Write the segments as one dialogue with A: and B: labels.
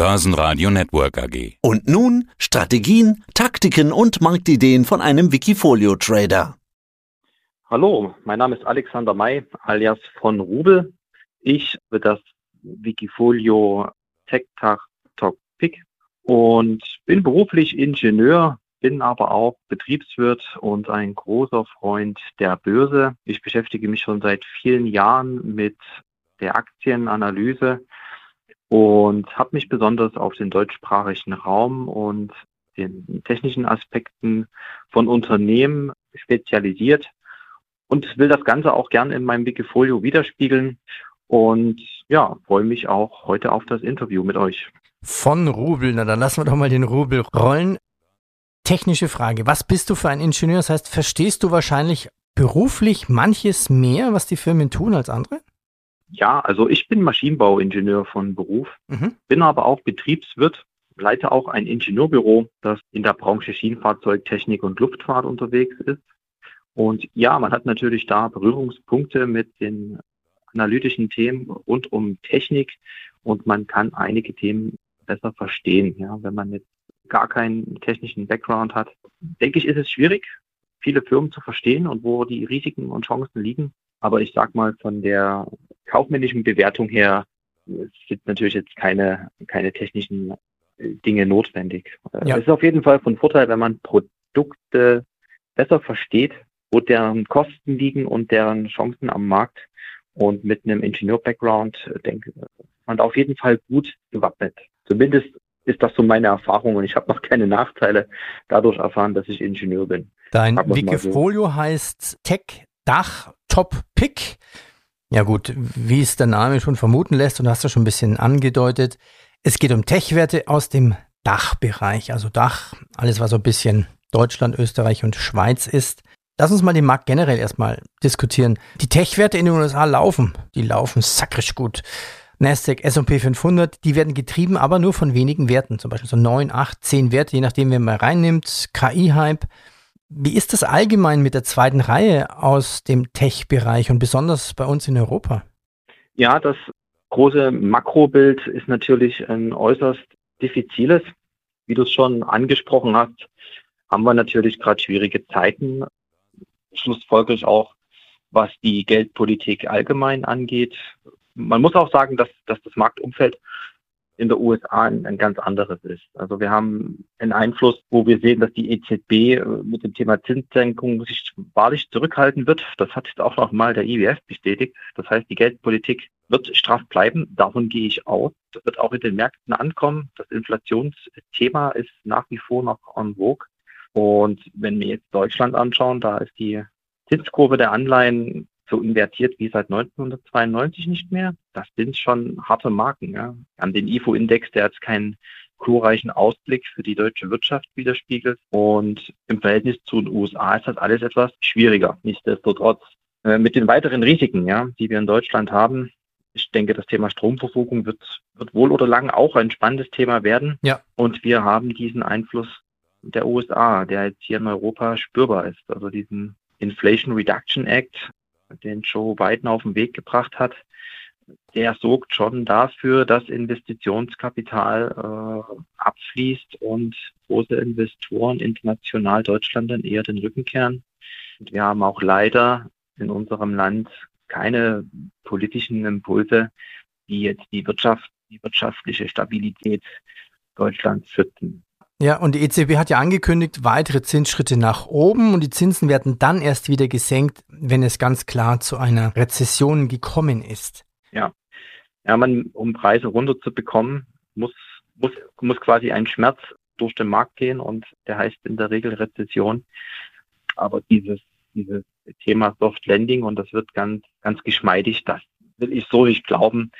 A: Börsenradio Network AG.
B: Und nun Strategien, Taktiken und Marktideen von einem Wikifolio-Trader.
C: Hallo, mein Name ist Alexander May, alias von Rubel. Ich bin das Wikifolio Tech Tag Talk Pick und bin beruflich Ingenieur, bin aber auch Betriebswirt und ein großer Freund der Börse. Ich beschäftige mich schon seit vielen Jahren mit der Aktienanalyse und habe mich besonders auf den deutschsprachigen Raum und den technischen Aspekten von Unternehmen spezialisiert und will das Ganze auch gern in meinem Wikifolio widerspiegeln und ja, freue mich auch heute auf das Interview mit euch.
D: Von Rubel, na dann lassen wir doch mal den Rubel rollen. Technische Frage, was bist du für ein Ingenieur? Das heißt, verstehst du wahrscheinlich beruflich manches mehr, was die Firmen tun als andere?
C: Ja, also ich bin Maschinenbauingenieur von Beruf, mhm. bin aber auch Betriebswirt, leite auch ein Ingenieurbüro, das in der Branche Schienenfahrzeugtechnik und Luftfahrt unterwegs ist. Und ja, man hat natürlich da Berührungspunkte mit den analytischen Themen rund um Technik und man kann einige Themen besser verstehen. Ja, wenn man jetzt gar keinen technischen Background hat, denke ich, ist es schwierig, viele Firmen zu verstehen und wo die Risiken und Chancen liegen. Aber ich sag mal, von der kaufmännischen Bewertung her sind natürlich jetzt keine, keine technischen äh, Dinge notwendig. Äh, ja. Es ist auf jeden Fall von Vorteil, wenn man Produkte besser versteht, wo deren Kosten liegen und deren Chancen am Markt. Und mit einem Ingenieur-Background äh, denke man auf jeden Fall gut gewappnet. Zumindest ist das so meine Erfahrung und ich habe noch keine Nachteile dadurch erfahren, dass ich Ingenieur bin.
D: Dein Wikifolio so. heißt Tech Dach Top Pick. Ja gut, wie es der Name schon vermuten lässt und hast du schon ein bisschen angedeutet, es geht um Tech-Werte aus dem Dachbereich, also Dach, alles was so ein bisschen Deutschland, Österreich und Schweiz ist. Lass uns mal den Markt generell erstmal diskutieren. Die Tech-Werte in den USA laufen, die laufen sakrisch gut. Nasdaq, S&P 500, die werden getrieben, aber nur von wenigen Werten, zum Beispiel so 9, 8, 10 Werte, je nachdem, wer mal reinnimmt. KI-Hype, wie ist das allgemein mit der zweiten Reihe aus dem Tech-Bereich und besonders bei uns in Europa?
C: Ja, das große Makrobild ist natürlich ein äußerst diffiziles. Wie du es schon angesprochen hast, haben wir natürlich gerade schwierige Zeiten. Schlussfolgerlich auch, was die Geldpolitik allgemein angeht. Man muss auch sagen, dass, dass das Marktumfeld in der USA ein, ein, ganz anderes ist. Also wir haben einen Einfluss, wo wir sehen, dass die EZB äh, mit dem Thema Zinssenkung sich wahrlich zurückhalten wird. Das hat jetzt auch noch mal der IWF bestätigt. Das heißt, die Geldpolitik wird straff bleiben. Davon gehe ich aus. Das wird auch in den Märkten ankommen. Das Inflationsthema ist nach wie vor noch en vogue. Und wenn wir jetzt Deutschland anschauen, da ist die Zinskurve der Anleihen so invertiert wie seit 1992 nicht mehr. Das sind schon harte Marken. Ja. An den IFO-Index, der jetzt keinen glorreichen Ausblick für die deutsche Wirtschaft widerspiegelt. Und im Verhältnis zu den USA ist das alles etwas schwieriger. Nichtsdestotrotz äh, mit den weiteren Risiken, ja, die wir in Deutschland haben. Ich denke, das Thema Stromversorgung wird, wird wohl oder lang auch ein spannendes Thema werden. Ja. Und wir haben diesen Einfluss der USA, der jetzt hier in Europa spürbar ist. Also diesen Inflation Reduction Act, den Joe Biden auf den Weg gebracht hat, der sorgt schon dafür, dass Investitionskapital äh, abfließt und große Investoren international Deutschland dann eher den Rücken kehren. Und wir haben auch leider in unserem Land keine politischen Impulse, die jetzt die Wirtschaft, die wirtschaftliche Stabilität Deutschlands schützen.
D: Ja, und die EZB hat ja angekündigt, weitere Zinsschritte nach oben und die Zinsen werden dann erst wieder gesenkt, wenn es ganz klar zu einer Rezession gekommen ist.
C: Ja, ja man, um Preise runterzubekommen, muss, muss, muss quasi ein Schmerz durch den Markt gehen und der heißt in der Regel Rezession. Aber dieses, dieses Thema Soft Landing und das wird ganz, ganz geschmeidig, das will ich so nicht glauben.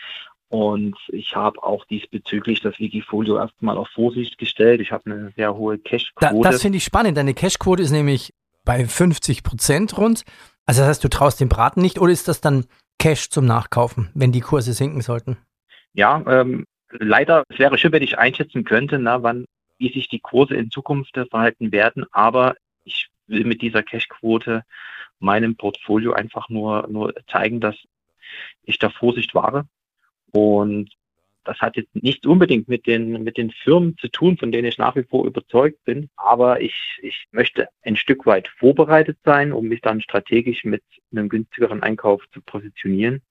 C: Und ich habe auch diesbezüglich das Wikifolio erstmal auf Vorsicht gestellt. Ich habe eine sehr hohe Cash-Quote.
D: Da, das finde ich spannend. Deine Cash-Quote ist nämlich bei 50 Prozent rund. Also das heißt, du traust dem Braten nicht oder ist das dann Cash zum Nachkaufen, wenn die Kurse sinken sollten?
C: Ja, ähm, leider, es wäre schön, wenn ich einschätzen könnte, na, wann, wie sich die Kurse in Zukunft verhalten werden. Aber ich will mit dieser Cash-Quote meinem Portfolio einfach nur, nur zeigen, dass ich da Vorsicht wahre und Das hat jetzt nicht unbedingt mit den, mit den Firmen zu tun, von denen ich nach wie vor überzeugt bin. Aber ich, ich möchte ein Stück weit vorbereitet sein, um mich dann strategisch mit einem günstigeren Einkauf zu positionieren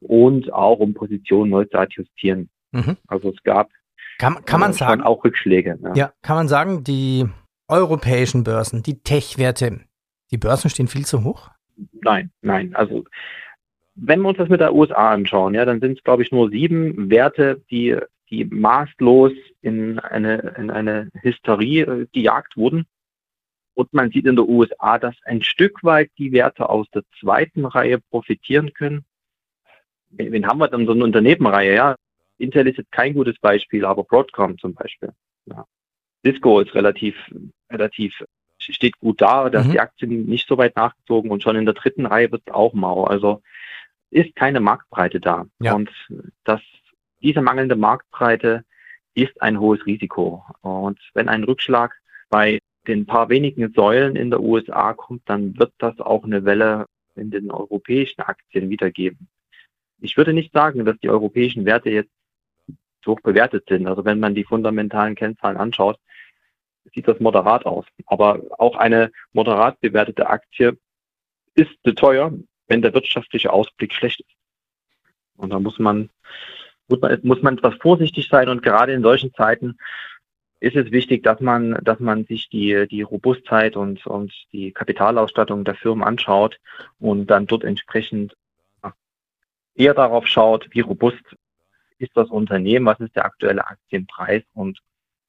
C: und auch um Positionen neu zu adjustieren. Mhm. Also es gab
D: kann, kann man äh, sagen,
C: auch Rückschläge.
D: Ja. ja, kann man sagen, die europäischen Börsen, die Tech-Werte, die Börsen stehen viel zu hoch?
C: Nein, nein. Also wenn wir uns das mit der USA anschauen, ja, dann sind es, glaube ich, nur sieben Werte, die, die maßlos in eine, in eine Hysterie äh, gejagt wurden. Und man sieht in der USA, dass ein Stück weit die Werte aus der zweiten Reihe profitieren können. Wen haben wir dann so eine Unternehmenreihe? Ja, Intel ist jetzt kein gutes Beispiel, aber Broadcom zum Beispiel. Ja. Cisco ist relativ, relativ steht gut da, dass mhm. die Aktien nicht so weit nachgezogen und schon in der dritten Reihe wird es auch mau. Also ist keine Marktbreite da. Ja. Und das, diese mangelnde Marktbreite ist ein hohes Risiko. Und wenn ein Rückschlag bei den paar wenigen Säulen in der USA kommt, dann wird das auch eine Welle in den europäischen Aktien wiedergeben. Ich würde nicht sagen, dass die europäischen Werte jetzt hoch bewertet sind. Also wenn man die fundamentalen Kennzahlen anschaut, sieht das moderat aus. Aber auch eine moderat bewertete Aktie ist zu teuer, wenn der wirtschaftliche Ausblick schlecht ist. Und da muss man, muss man, muss man etwas vorsichtig sein und gerade in solchen Zeiten ist es wichtig, dass man, dass man sich die, die Robustheit und, und die Kapitalausstattung der Firmen anschaut und dann dort entsprechend eher darauf schaut, wie robust ist das Unternehmen, was ist der aktuelle Aktienpreis und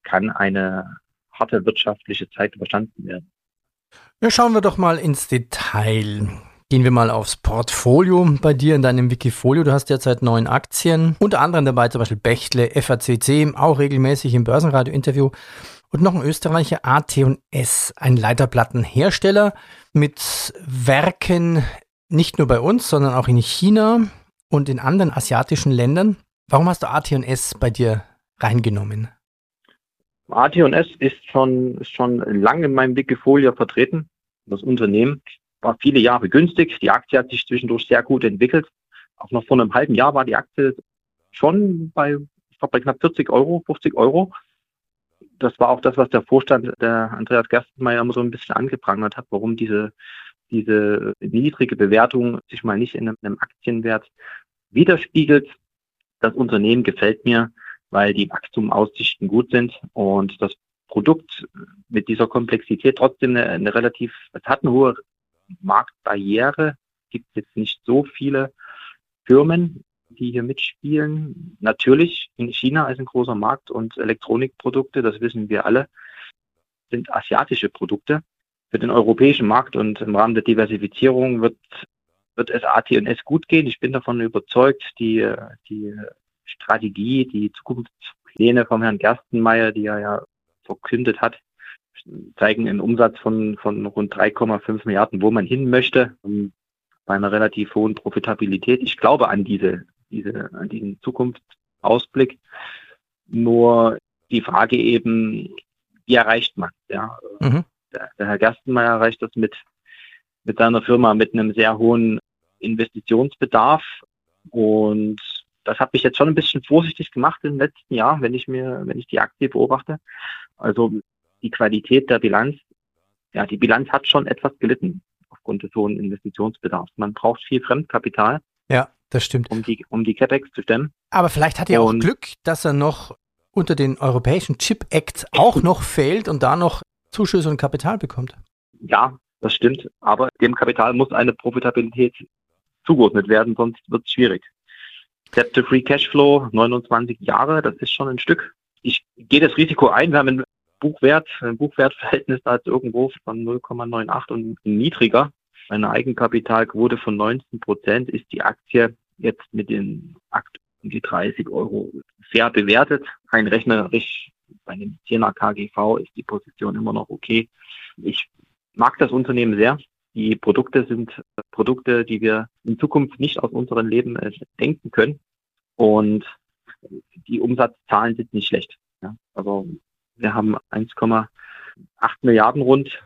C: kann eine harte wirtschaftliche Zeit überstanden werden.
D: Ja, schauen wir doch mal ins Detail. Gehen wir mal aufs Portfolio bei dir in deinem Wikifolio. Du hast derzeit neun Aktien, unter anderem dabei zum Beispiel Bechtle, FACC, auch regelmäßig im Börsenradio-Interview und noch ein Österreicher AT&S, ein Leiterplattenhersteller mit Werken nicht nur bei uns, sondern auch in China und in anderen asiatischen Ländern. Warum hast du AT&S bei dir reingenommen?
C: AT&S ist schon, ist schon lange in meinem Wikifolio vertreten. Das Unternehmen war viele Jahre günstig. Die Aktie hat sich zwischendurch sehr gut entwickelt. Auch noch vor einem halben Jahr war die Aktie schon bei, ich glaube, bei knapp 40 Euro, 50 Euro. Das war auch das, was der Vorstand, der Andreas Gerstenmeier, immer so ein bisschen angeprangert hat, warum diese, diese niedrige Bewertung sich mal nicht in einem, Aktienwert widerspiegelt. Das Unternehmen gefällt mir, weil die Wachstumaussichten gut sind und das Produkt mit dieser Komplexität trotzdem eine, eine relativ, es hat eine hohe Marktbarriere. Es gibt jetzt nicht so viele Firmen, die hier mitspielen. Natürlich in China ist ein großer Markt und Elektronikprodukte, das wissen wir alle, sind asiatische Produkte. Für den europäischen Markt und im Rahmen der Diversifizierung wird, wird es AT&S gut gehen. Ich bin davon überzeugt, die, die Strategie, die Zukunftspläne vom Herrn Gerstenmeier, die er ja verkündet hat, zeigen einen Umsatz von, von rund 3,5 Milliarden, wo man hin möchte, bei einer relativ hohen Profitabilität. Ich glaube an diese, diese, an diesen Zukunftsausblick. Nur die Frage eben, wie erreicht man? Ja, mhm. der, der Herr Gerstenmeier erreicht das mit, mit seiner Firma mit einem sehr hohen Investitionsbedarf und das hat mich jetzt schon ein bisschen vorsichtig gemacht im letzten Jahr, wenn ich mir, wenn ich die Aktie beobachte. Also die Qualität der Bilanz, ja, die Bilanz hat schon etwas gelitten aufgrund des hohen Investitionsbedarfs. Man braucht viel Fremdkapital.
D: Ja, das stimmt.
C: Um die, um die CapEx zu stemmen.
D: Aber vielleicht hat er auch Glück, dass er noch unter den europäischen Chip Act auch noch fehlt und da noch Zuschüsse und Kapital bekommt.
C: Ja, das stimmt. Aber dem Kapital muss eine Profitabilität zugeordnet werden, sonst wird es schwierig. Debt to Free Cashflow, 29 Jahre, das ist schon ein Stück. Ich gehe das Risiko ein, wir haben Buchwert, ein Buchwertverhältnis ist irgendwo von 0,98 und niedriger. Eine Eigenkapitalquote von 19 Prozent ist die Aktie jetzt mit den Akt um die 30 Euro fair bewertet. Rein rechnerisch bei einem 10er KGV ist die Position immer noch okay. Ich mag das Unternehmen sehr. Die Produkte sind Produkte, die wir in Zukunft nicht aus unserem Leben äh, denken können. Und die Umsatzzahlen sind nicht schlecht. Ja. Also wir haben 1,8 Milliarden rund.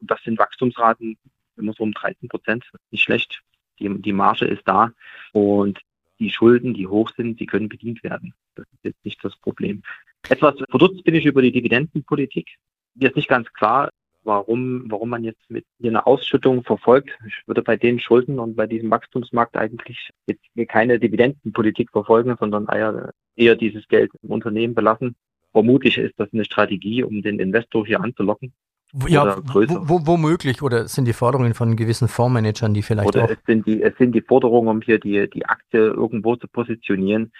C: Das sind Wachstumsraten immer so um 13 Prozent. Nicht schlecht. Die, die Marge ist da. Und die Schulden, die hoch sind, die können bedient werden. Das ist jetzt nicht das Problem. Etwas verdutzt bin ich über die Dividendenpolitik. Mir ist nicht ganz klar, warum, warum man jetzt mit einer Ausschüttung verfolgt. Ich würde bei den Schulden und bei diesem Wachstumsmarkt eigentlich jetzt keine Dividendenpolitik verfolgen, sondern eher, eher dieses Geld im Unternehmen belassen. Vermutlich ist das eine Strategie, um den Investor hier anzulocken.
D: Ja, wo, womöglich oder sind die Forderungen von gewissen Fondsmanagern, die vielleicht
C: oder
D: auch
C: es sind die es sind die Forderungen, um hier die die Aktie irgendwo zu positionieren.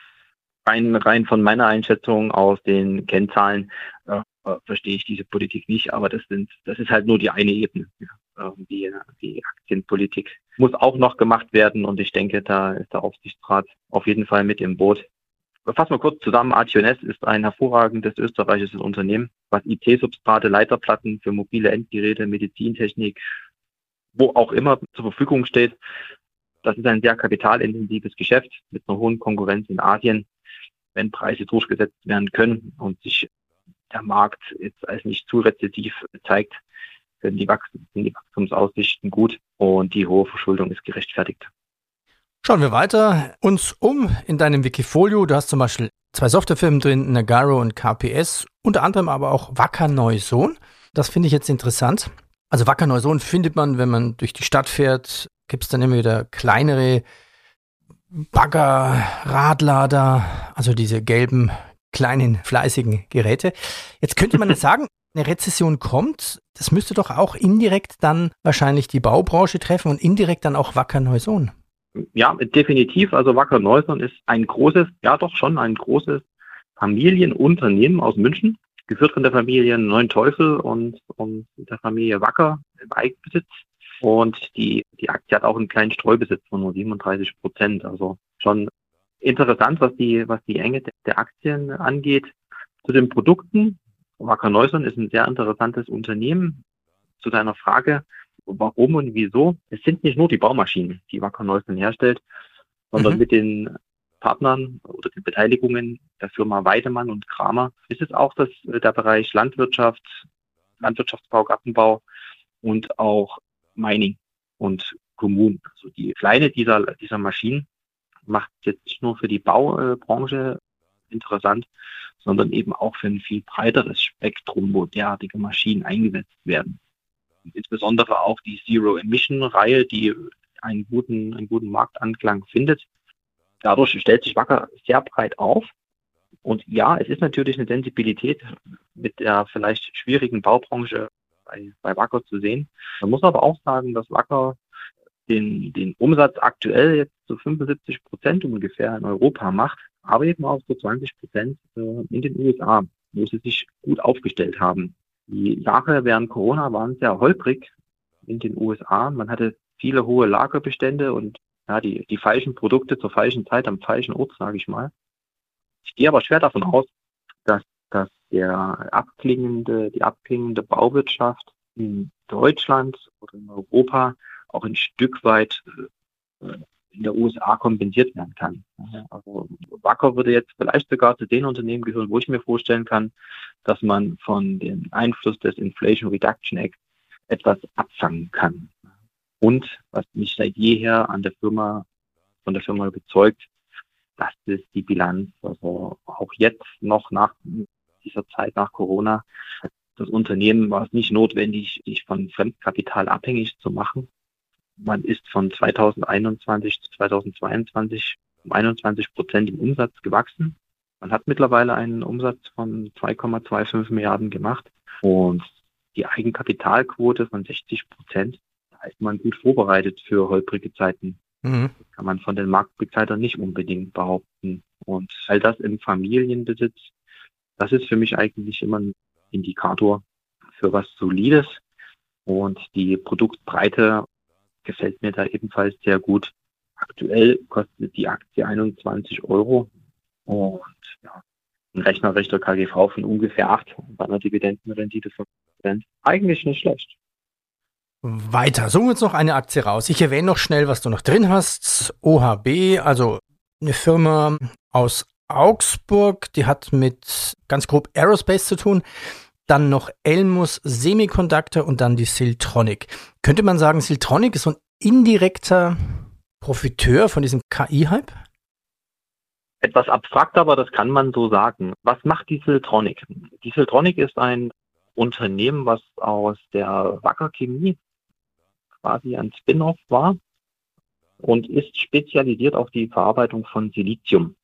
C: Rein rein von meiner Einschätzung aus den Kennzahlen äh, verstehe ich diese Politik nicht, aber das sind das ist halt nur die eine Ebene. Ja. Die, die Aktienpolitik muss auch noch gemacht werden und ich denke, da ist der Aufsichtsrat auf jeden Fall mit im Boot. Fassen wir kurz zusammen. ATNS ist ein hervorragendes österreichisches Unternehmen, was IT-Substrate, Leiterplatten für mobile Endgeräte, Medizintechnik, wo auch immer zur Verfügung steht. Das ist ein sehr kapitalintensives Geschäft mit einer hohen Konkurrenz in Asien. Wenn Preise durchgesetzt werden können und sich der Markt jetzt als nicht zu rezessiv zeigt, sind die, Wachstum, sind die Wachstumsaussichten gut und die hohe Verschuldung ist gerechtfertigt.
D: Schauen wir weiter uns um in deinem Wikifolio. Du hast zum Beispiel zwei Softwarefirmen drin, Nagaro und KPS, unter anderem aber auch Wacker Neusohn. Das finde ich jetzt interessant. Also Wacker Neusohn findet man, wenn man durch die Stadt fährt, gibt es dann immer wieder kleinere Bagger, Radlader, also diese gelben, kleinen, fleißigen Geräte. Jetzt könnte man jetzt sagen, eine Rezession kommt, das müsste doch auch indirekt dann wahrscheinlich die Baubranche treffen und indirekt dann auch Wacker Neusohn.
C: Ja, definitiv. Also Wacker Neuson ist ein großes, ja doch schon ein großes Familienunternehmen aus München, geführt von der Familie Neunteufel und, und der Familie Wacker im Eigenbesitz. Und die, die Aktie hat auch einen kleinen Streubesitz von nur 37 Prozent. Also schon interessant, was die, was die Enge der Aktien angeht. Zu den Produkten. Wacker Neuson ist ein sehr interessantes Unternehmen. Zu deiner Frage, warum und wieso. Es sind nicht nur die Baumaschinen, die Wacker Neusen herstellt, sondern mhm. mit den Partnern oder den Beteiligungen der Firma Weidemann und Kramer ist es auch das, äh, der Bereich Landwirtschaft, Landwirtschaftsbau, Gartenbau und auch Mining und Kommunen. Also die kleine dieser, dieser Maschinen macht jetzt nicht nur für die Baubranche interessant, sondern eben auch für ein viel breiteres Spektrum, wo derartige Maschinen eingesetzt werden insbesondere auch die Zero-Emission-Reihe, die einen guten, einen guten Marktanklang findet. Dadurch stellt sich Wacker sehr breit auf. Und ja, es ist natürlich eine Sensibilität mit der vielleicht schwierigen Baubranche bei, bei Wacker zu sehen. Man muss aber auch sagen, dass Wacker den, den Umsatz aktuell jetzt zu 75 Prozent ungefähr in Europa macht, aber eben auch zu 20 Prozent äh, in den USA, wo sie sich gut aufgestellt haben. Die Jahre während Corona waren sehr holprig in den USA. Man hatte viele hohe Lagerbestände und ja, die, die falschen Produkte zur falschen Zeit am falschen Ort, sage ich mal. Ich gehe aber schwer davon aus, dass, dass der abklingende, die abklingende Bauwirtschaft in Deutschland oder in Europa auch ein Stück weit äh, in der USA kompensiert werden kann. Also Wacker würde jetzt vielleicht sogar zu den Unternehmen gehören, wo ich mir vorstellen kann, dass man von dem Einfluss des Inflation Reduction Act etwas abfangen kann. Und was mich seit jeher an der Firma, von der Firma überzeugt, das ist die Bilanz. Also auch jetzt noch nach dieser Zeit nach Corona, das Unternehmen war es nicht notwendig, sich von Fremdkapital abhängig zu machen, man ist von 2021 zu 2022 um 21 Prozent im Umsatz gewachsen. Man hat mittlerweile einen Umsatz von 2,25 Milliarden gemacht und die Eigenkapitalquote von 60 Prozent. Da ist man gut vorbereitet für holprige Zeiten. Mhm. Kann man von den Marktbegleitern nicht unbedingt behaupten. Und all das im Familienbesitz, das ist für mich eigentlich immer ein Indikator für was Solides. Und die Produktbreite gefällt mir da ebenfalls sehr gut. Aktuell kostet die Aktie 21 Euro und ja, ein rechnerichter KGV von ungefähr 8 bei einer Dividendenrendite von Prozent. Eigentlich nicht schlecht.
D: Weiter, suchen wir uns noch eine Aktie raus. Ich erwähne noch schnell, was du noch drin hast. OHB, also eine Firma aus Augsburg, die hat mit ganz grob Aerospace zu tun dann noch Elmus Semiconductor und dann die Siltronic. Könnte man sagen, Siltronic ist so ein indirekter Profiteur von diesem KI-Hype?
C: etwas abstrakt, aber das kann man so sagen. Was macht die Siltronic? Die Siltronic ist ein Unternehmen, was aus der Wacker Chemie quasi ein Spin-off war und ist spezialisiert auf die Verarbeitung von Silizium.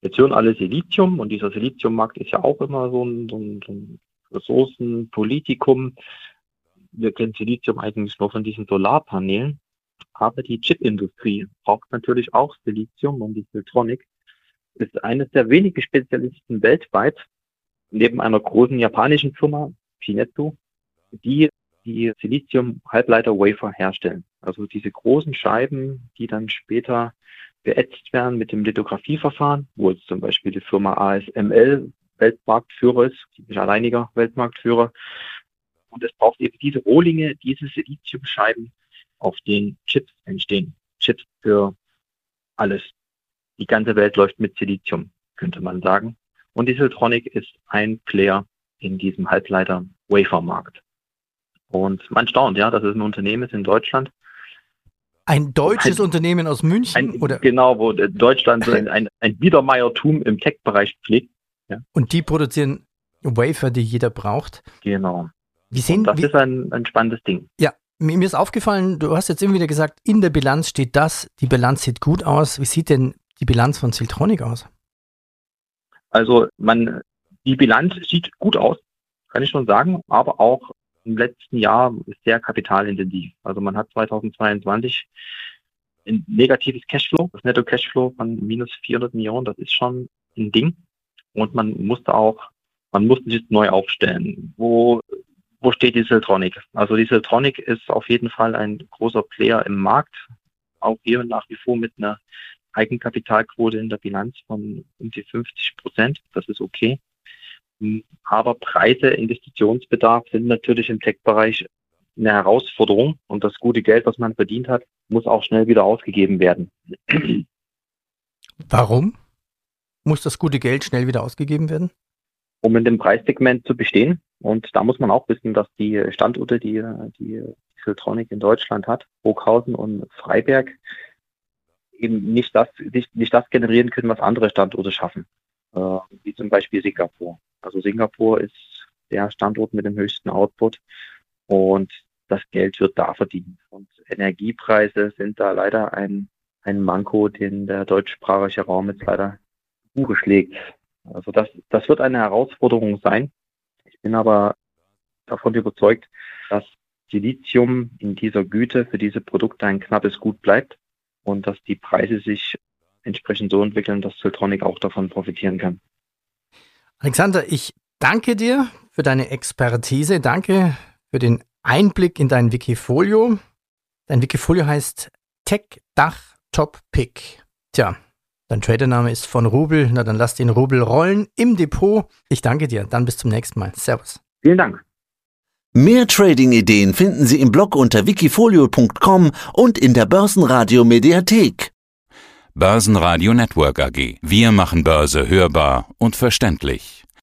C: Jetzt hören alle Silizium und dieser Siliziummarkt ist ja auch immer so ein, so ein, so ein Ressourcenpolitikum. Wir kennen Silizium eigentlich nur von diesen Solarpanelen, aber die Chipindustrie braucht natürlich auch Silizium und die Siltronic ist eines der wenigen Spezialisten weltweit, neben einer großen japanischen Firma, Shinetsu, die die Silizium-Halbleiter-Wafer herstellen. Also diese großen Scheiben, die dann später beätzt werden mit dem Lithografieverfahren, wo jetzt zum Beispiel die Firma ASML Weltmarktführer ist, nicht alleiniger Weltmarktführer. Und es braucht eben diese Rohlinge, diese Siliziumscheiben, auf denen Chips entstehen. Chips für alles. Die ganze Welt läuft mit Silizium, könnte man sagen. Und die Siltronic ist ein Player in diesem Halbleiter-Wafer-Markt. Und man staunt, ja, dass es ein Unternehmen ist in Deutschland,
D: ein deutsches ein, Unternehmen aus München?
C: Ein, oder? Genau, wo Deutschland ein, ein, ein Biedermeiertum im Tech-Bereich pflegt.
D: Ja. Und die produzieren Wafer, die jeder braucht.
C: Genau.
D: Wie sehen,
C: das
D: wie,
C: ist ein, ein spannendes Ding.
D: Ja, mir, mir ist aufgefallen, du hast jetzt immer wieder gesagt, in der Bilanz steht das, die Bilanz sieht gut aus. Wie sieht denn die Bilanz von Siltronic aus?
C: Also man, die Bilanz sieht gut aus, kann ich schon sagen, aber auch im letzten Jahr ist sehr kapitalintensiv. Also man hat 2022 ein negatives Cashflow, das Netto Cashflow von minus 400 Millionen, das ist schon ein Ding. Und man musste auch, man musste sich neu aufstellen. Wo, wo steht die Siltronic? Also die Siltronic ist auf jeden Fall ein großer Player im Markt. Auch hier nach wie vor mit einer Eigenkapitalquote in der Bilanz von um die 50 Prozent. Das ist okay. Aber Preise, Investitionsbedarf sind natürlich im Tech-Bereich eine Herausforderung und das gute Geld, was man verdient hat, muss auch schnell wieder ausgegeben werden.
D: Warum muss das gute Geld schnell wieder ausgegeben werden?
C: Um in dem Preissegment zu bestehen. Und da muss man auch wissen, dass die Standorte, die die Siltronic in Deutschland hat, Burghausen und Freiberg, eben nicht das, nicht, nicht das generieren können, was andere Standorte schaffen. Äh, wie zum Beispiel Singapur. Also Singapur ist der Standort mit dem höchsten Output und das Geld wird da verdient. Und Energiepreise sind da leider ein, ein Manko, den der deutschsprachige Raum jetzt leider Buche schlägt. Also das, das wird eine Herausforderung sein. Ich bin aber davon überzeugt, dass Silizium in dieser Güte für diese Produkte ein knappes Gut bleibt und dass die Preise sich entsprechend so entwickeln, dass Siltronic auch davon profitieren kann.
D: Alexander, ich danke dir für deine Expertise. Danke für den Einblick in dein Wikifolio. Dein Wikifolio heißt Tech Dach Top Pick. Tja, dein Tradername ist von Rubel. Na, dann lass den Rubel rollen im Depot. Ich danke dir. Dann bis zum nächsten Mal. Servus.
C: Vielen Dank.
B: Mehr Trading-Ideen finden Sie im Blog unter wikifolio.com und in der Börsenradio Mediathek.
A: Börsenradio Network AG. Wir machen Börse hörbar und verständlich.